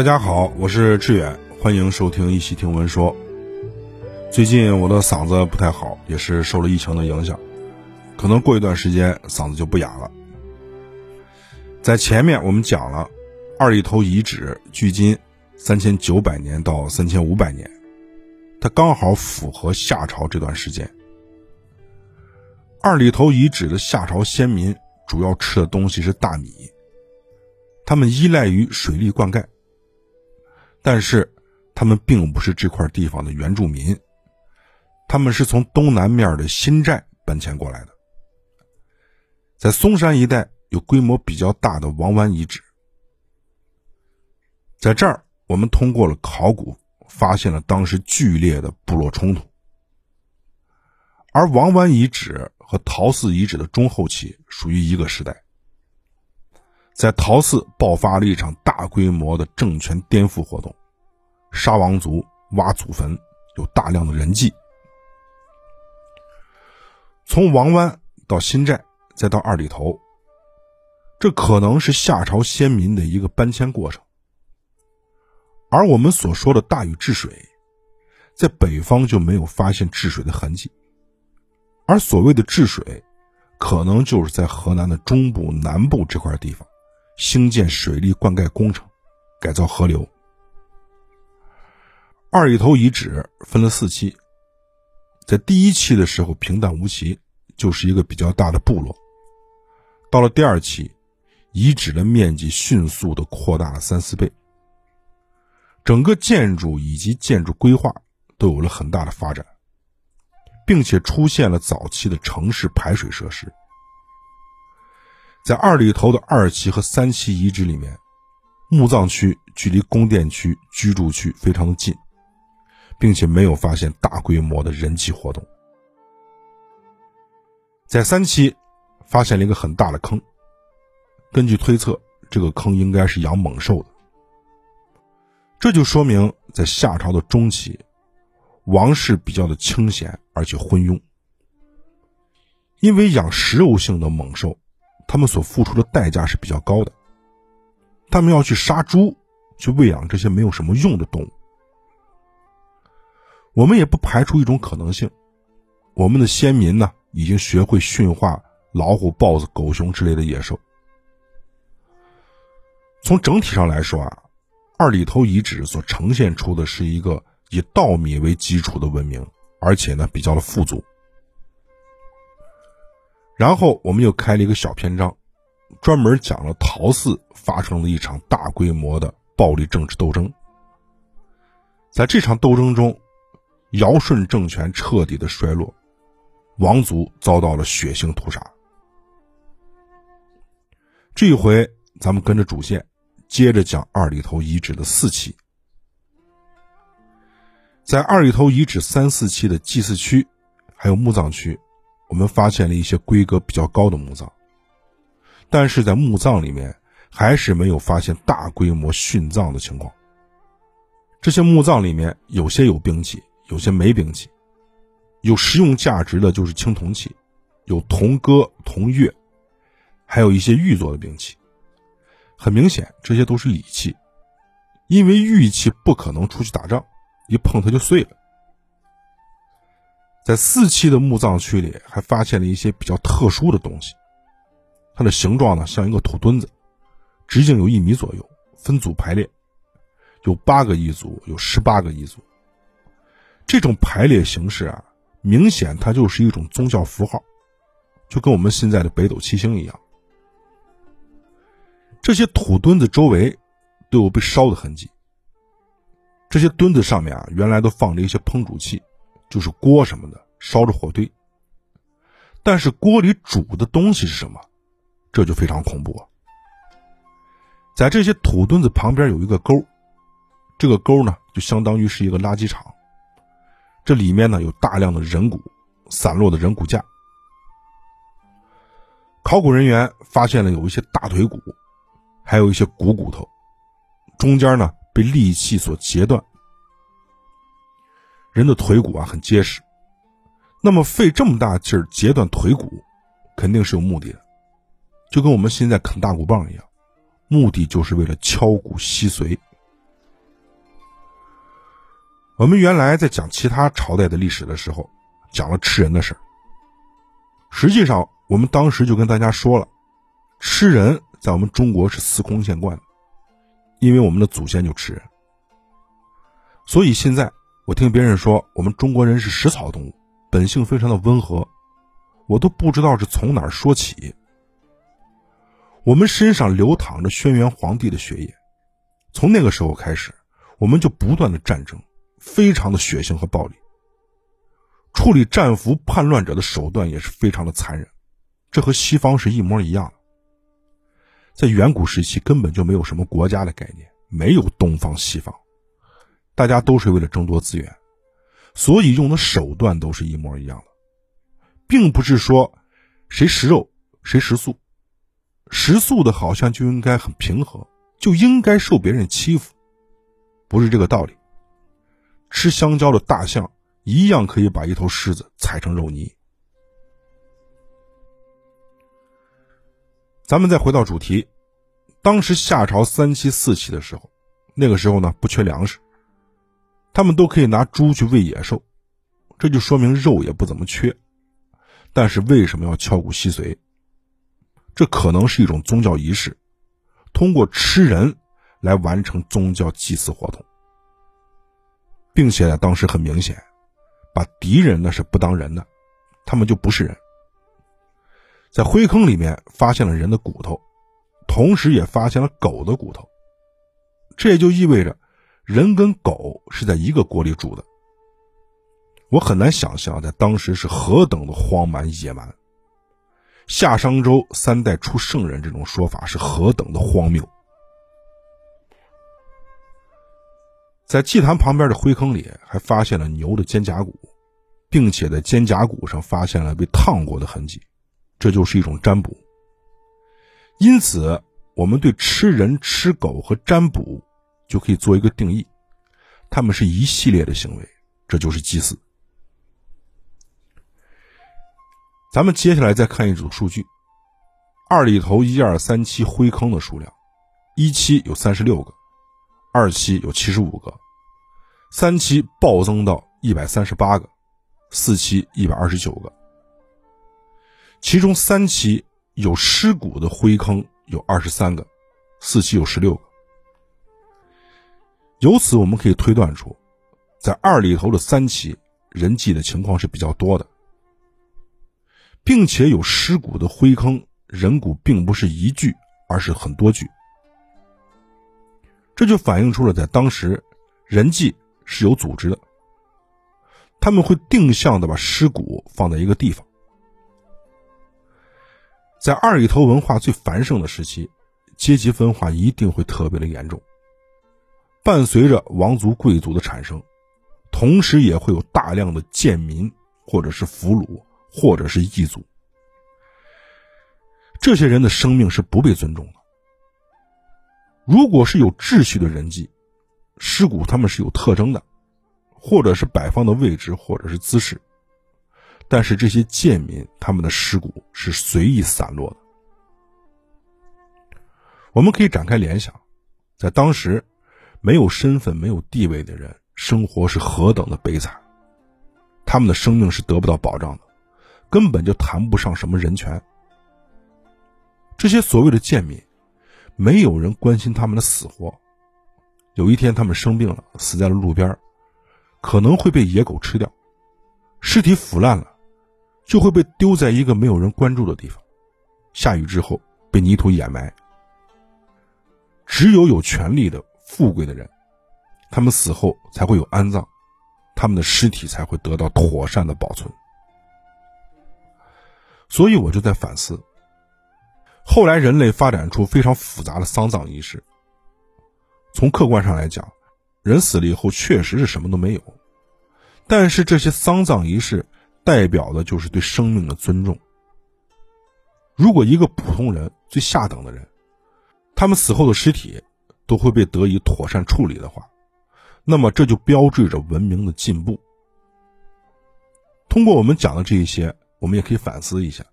大家好，我是志远，欢迎收听一起听闻说。最近我的嗓子不太好，也是受了疫情的影响，可能过一段时间嗓子就不哑了。在前面我们讲了二里头遗址距今三千九百年到三千五百年，它刚好符合夏朝这段时间。二里头遗址的夏朝先民主要吃的东西是大米，他们依赖于水利灌溉。但是，他们并不是这块地方的原住民，他们是从东南面的新寨搬迁过来的。在嵩山一带有规模比较大的王湾遗址，在这儿我们通过了考古，发现了当时剧烈的部落冲突。而王湾遗址和陶寺遗址的中后期属于一个时代。在陶寺爆发了一场大规模的政权颠覆活动，杀王族、挖祖坟，有大量的人迹。从王湾到新寨，再到二里头，这可能是夏朝先民的一个搬迁过程。而我们所说的大禹治水，在北方就没有发现治水的痕迹，而所谓的治水，可能就是在河南的中部、南部这块地方。兴建水利灌溉工程，改造河流。二里头遗址分了四期，在第一期的时候平淡无奇，就是一个比较大的部落。到了第二期，遗址的面积迅速的扩大了三四倍，整个建筑以及建筑规划都有了很大的发展，并且出现了早期的城市排水设施。在二里头的二期和三期遗址里面，墓葬区距离宫殿区居住区非常的近，并且没有发现大规模的人气活动。在三期发现了一个很大的坑，根据推测，这个坑应该是养猛兽的。这就说明在夏朝的中期，王室比较的清闲而且昏庸，因为养食肉性的猛兽。他们所付出的代价是比较高的，他们要去杀猪，去喂养这些没有什么用的动物。我们也不排除一种可能性，我们的先民呢已经学会驯化老虎、豹子、狗熊之类的野兽。从整体上来说啊，二里头遗址所呈现出的是一个以稻米为基础的文明，而且呢比较的富足。然后我们又开了一个小篇章，专门讲了陶寺发生了一场大规模的暴力政治斗争。在这场斗争中，尧舜政权彻底的衰落，王族遭到了血腥屠杀。这一回，咱们跟着主线，接着讲二里头遗址的四期。在二里头遗址三四期的祭祀区，还有墓葬区。我们发现了一些规格比较高的墓葬，但是在墓葬里面还是没有发现大规模殉葬的情况。这些墓葬里面有些有兵器，有些没兵器，有实用价值的就是青铜器，有铜戈、铜钺，还有一些玉做的兵器。很明显，这些都是礼器，因为玉器不可能出去打仗，一碰它就碎了。在四期的墓葬区里，还发现了一些比较特殊的东西。它的形状呢，像一个土墩子，直径有一米左右，分组排列，有八个一组，有十八个一组。这种排列形式啊，明显它就是一种宗教符号，就跟我们现在的北斗七星一样。这些土墩子周围都有被烧的痕迹。这些墩子上面啊，原来都放着一些烹煮器。就是锅什么的烧着火堆，但是锅里煮的东西是什么？这就非常恐怖啊！在这些土墩子旁边有一个沟，这个沟呢就相当于是一个垃圾场，这里面呢有大量的人骨，散落的人骨架。考古人员发现了有一些大腿骨，还有一些股骨头，中间呢被利器所截断。人的腿骨啊很结实，那么费这么大劲儿截断腿骨，肯定是有目的的，就跟我们现在啃大骨棒一样，目的就是为了敲骨吸髓，我们原来在讲其他朝代的历史的时候，讲了吃人的事儿。实际上，我们当时就跟大家说了，吃人在我们中国是司空见惯的，因为我们的祖先就吃人。所以现在我听别人说我们中国人是食草动物，本性非常的温和，我都不知道是从哪儿说起。我们身上流淌着轩辕皇帝的血液，从那个时候开始，我们就不断的战争。非常的血腥和暴力，处理战俘叛乱者的手段也是非常的残忍，这和西方是一模一样的。在远古时期根本就没有什么国家的概念，没有东方西方，大家都是为了争夺资源，所以用的手段都是一模一样的，并不是说谁食肉谁食素，食素的好像就应该很平和，就应该受别人欺负，不是这个道理。吃香蕉的大象一样可以把一头狮子踩成肉泥。咱们再回到主题，当时夏朝三妻四妾的时候，那个时候呢不缺粮食，他们都可以拿猪去喂野兽，这就说明肉也不怎么缺。但是为什么要敲骨吸髓？这可能是一种宗教仪式，通过吃人来完成宗教祭祀活动。并且呢，当时很明显，把敌人那是不当人的，他们就不是人。在灰坑里面发现了人的骨头，同时也发现了狗的骨头，这也就意味着人跟狗是在一个锅里煮的。我很难想象在当时是何等的荒蛮野蛮。夏商周三代出圣人这种说法是何等的荒谬。在祭坛旁边的灰坑里，还发现了牛的肩胛骨，并且在肩胛骨上发现了被烫过的痕迹，这就是一种占卜。因此，我们对吃人、吃狗和占卜就可以做一个定义：他们是一系列的行为，这就是祭祀。咱们接下来再看一组数据：二里头一二三期灰坑的数量，一期有三十六个。二期有七十五个，三期暴增到一百三十八个，四期一百二十九个。其中三期有尸骨的灰坑有二十三个，四期有十六个。由此我们可以推断出，在二里头的三期人祭的情况是比较多的，并且有尸骨的灰坑，人骨并不是一具，而是很多具。这就反映出了在当时，人祭是有组织的。他们会定向的把尸骨放在一个地方。在二里头文化最繁盛的时期，阶级分化一定会特别的严重。伴随着王族贵族的产生，同时也会有大量的贱民，或者是俘虏，或者是异族。这些人的生命是不被尊重的。如果是有秩序的人际，尸骨他们是有特征的，或者是摆放的位置，或者是姿势。但是这些贱民他们的尸骨是随意散落的。我们可以展开联想，在当时，没有身份、没有地位的人生活是何等的悲惨，他们的生命是得不到保障的，根本就谈不上什么人权。这些所谓的贱民。没有人关心他们的死活。有一天，他们生病了，死在了路边，可能会被野狗吃掉。尸体腐烂了，就会被丢在一个没有人关注的地方。下雨之后，被泥土掩埋。只有有权力的、富贵的人，他们死后才会有安葬，他们的尸体才会得到妥善的保存。所以，我就在反思。后来，人类发展出非常复杂的丧葬仪式。从客观上来讲，人死了以后确实是什么都没有，但是这些丧葬仪式代表的就是对生命的尊重。如果一个普通人、最下等的人，他们死后的尸体都会被得以妥善处理的话，那么这就标志着文明的进步。通过我们讲的这一些，我们也可以反思一下，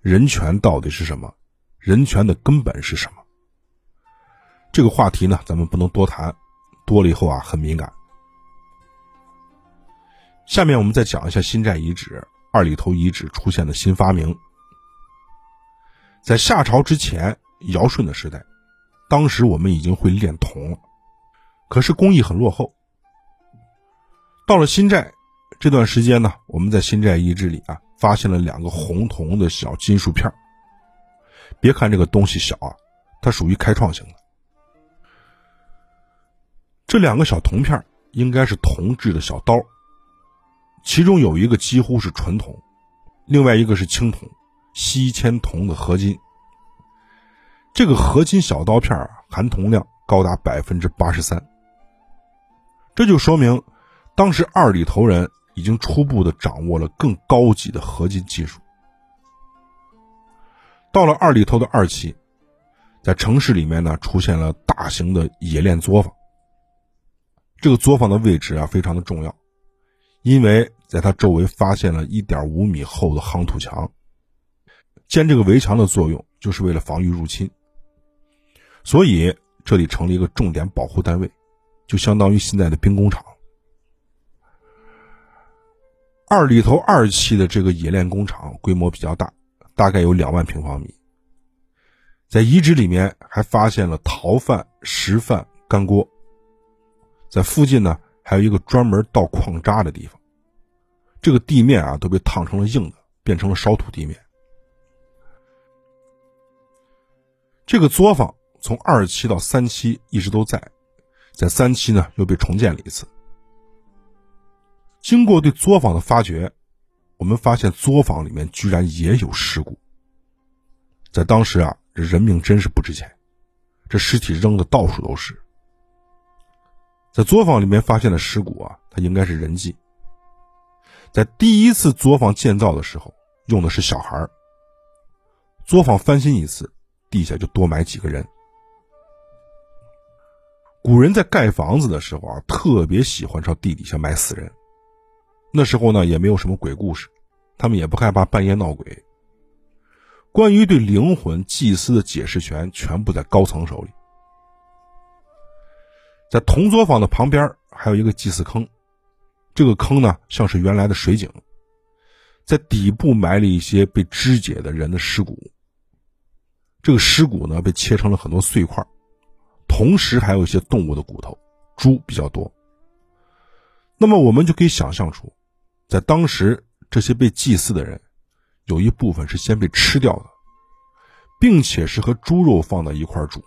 人权到底是什么？人权的根本是什么？这个话题呢，咱们不能多谈，多了以后啊很敏感。下面我们再讲一下新寨遗址二里头遗址出现的新发明。在夏朝之前，尧舜的时代，当时我们已经会炼铜了，可是工艺很落后。到了新寨这段时间呢，我们在新寨遗址里啊，发现了两个红铜的小金属片别看这个东西小啊，它属于开创性的。这两个小铜片应该是铜制的小刀。其中有一个几乎是纯铜，另外一个是青铜，锡铅铜的合金。这个合金小刀片含铜量高达百分之八十三，这就说明当时二里头人已经初步的掌握了更高级的合金技术。到了二里头的二期，在城市里面呢出现了大型的冶炼作坊。这个作坊的位置啊非常的重要。因为在它周围发现了一点五米厚的夯土墙，建这个围墙的作用就是为了防御入侵，所以这里成了一个重点保护单位，就相当于现在的兵工厂。二里头二期的这个冶炼工厂规模比较大，大概有两万平方米。在遗址里面还发现了陶范、石范、干锅，在附近呢。还有一个专门倒矿渣的地方，这个地面啊都被烫成了硬的，变成了烧土地面。这个作坊从二期到三期一直都在，在三期呢又被重建了一次。经过对作坊的发掘，我们发现作坊里面居然也有尸骨。在当时啊，这人命真是不值钱，这尸体扔的到处都是。在作坊里面发现的尸骨啊，它应该是人迹。在第一次作坊建造的时候，用的是小孩作坊翻新一次，地下就多埋几个人。古人在盖房子的时候啊，特别喜欢朝地底下埋死人。那时候呢，也没有什么鬼故事，他们也不害怕半夜闹鬼。关于对灵魂祭司的解释权，全部在高层手里。在铜作坊的旁边还有一个祭祀坑，这个坑呢像是原来的水井，在底部埋了一些被肢解的人的尸骨。这个尸骨呢被切成了很多碎块，同时还有一些动物的骨头，猪比较多。那么我们就可以想象出，在当时这些被祭祀的人，有一部分是先被吃掉的，并且是和猪肉放在一块煮，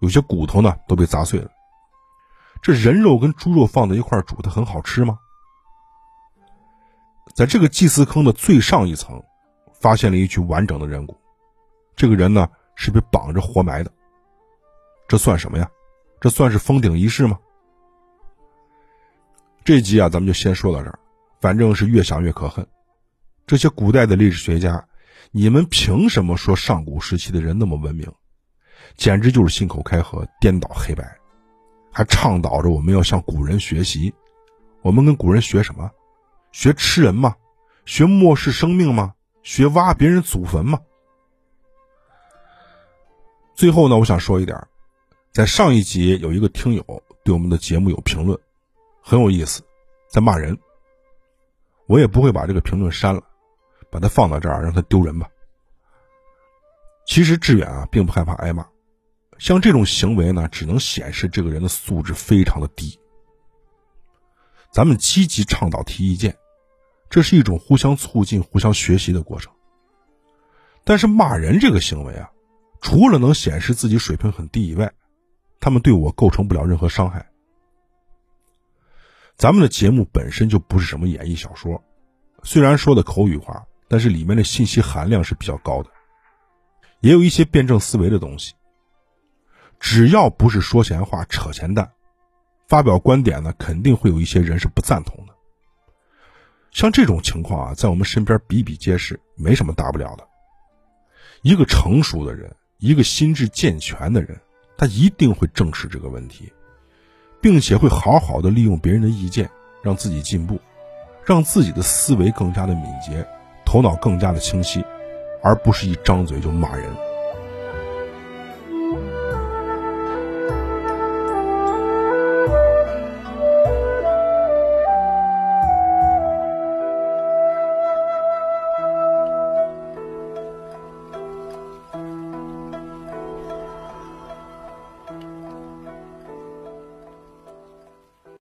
有些骨头呢都被砸碎了。这人肉跟猪肉放在一块煮，它很好吃吗？在这个祭祀坑的最上一层，发现了一具完整的人骨。这个人呢是被绑着活埋的。这算什么呀？这算是封顶仪式吗？这集啊，咱们就先说到这儿。反正是越想越可恨。这些古代的历史学家，你们凭什么说上古时期的人那么文明？简直就是信口开河，颠倒黑白。还倡导着我们要向古人学习，我们跟古人学什么？学吃人吗？学漠视生命吗？学挖别人祖坟吗？最后呢，我想说一点，在上一集有一个听友对我们的节目有评论，很有意思，在骂人。我也不会把这个评论删了，把它放到这儿让他丢人吧。其实志远啊，并不害怕挨骂。像这种行为呢，只能显示这个人的素质非常的低。咱们积极倡导提意见，这是一种互相促进、互相学习的过程。但是骂人这个行为啊，除了能显示自己水平很低以外，他们对我构成不了任何伤害。咱们的节目本身就不是什么演绎小说，虽然说的口语化，但是里面的信息含量是比较高的，也有一些辩证思维的东西。只要不是说闲话、扯闲淡，发表观点呢，肯定会有一些人是不赞同的。像这种情况啊，在我们身边比比皆是，没什么大不了的。一个成熟的人，一个心智健全的人，他一定会正视这个问题，并且会好好的利用别人的意见，让自己进步，让自己的思维更加的敏捷，头脑更加的清晰，而不是一张嘴就骂人。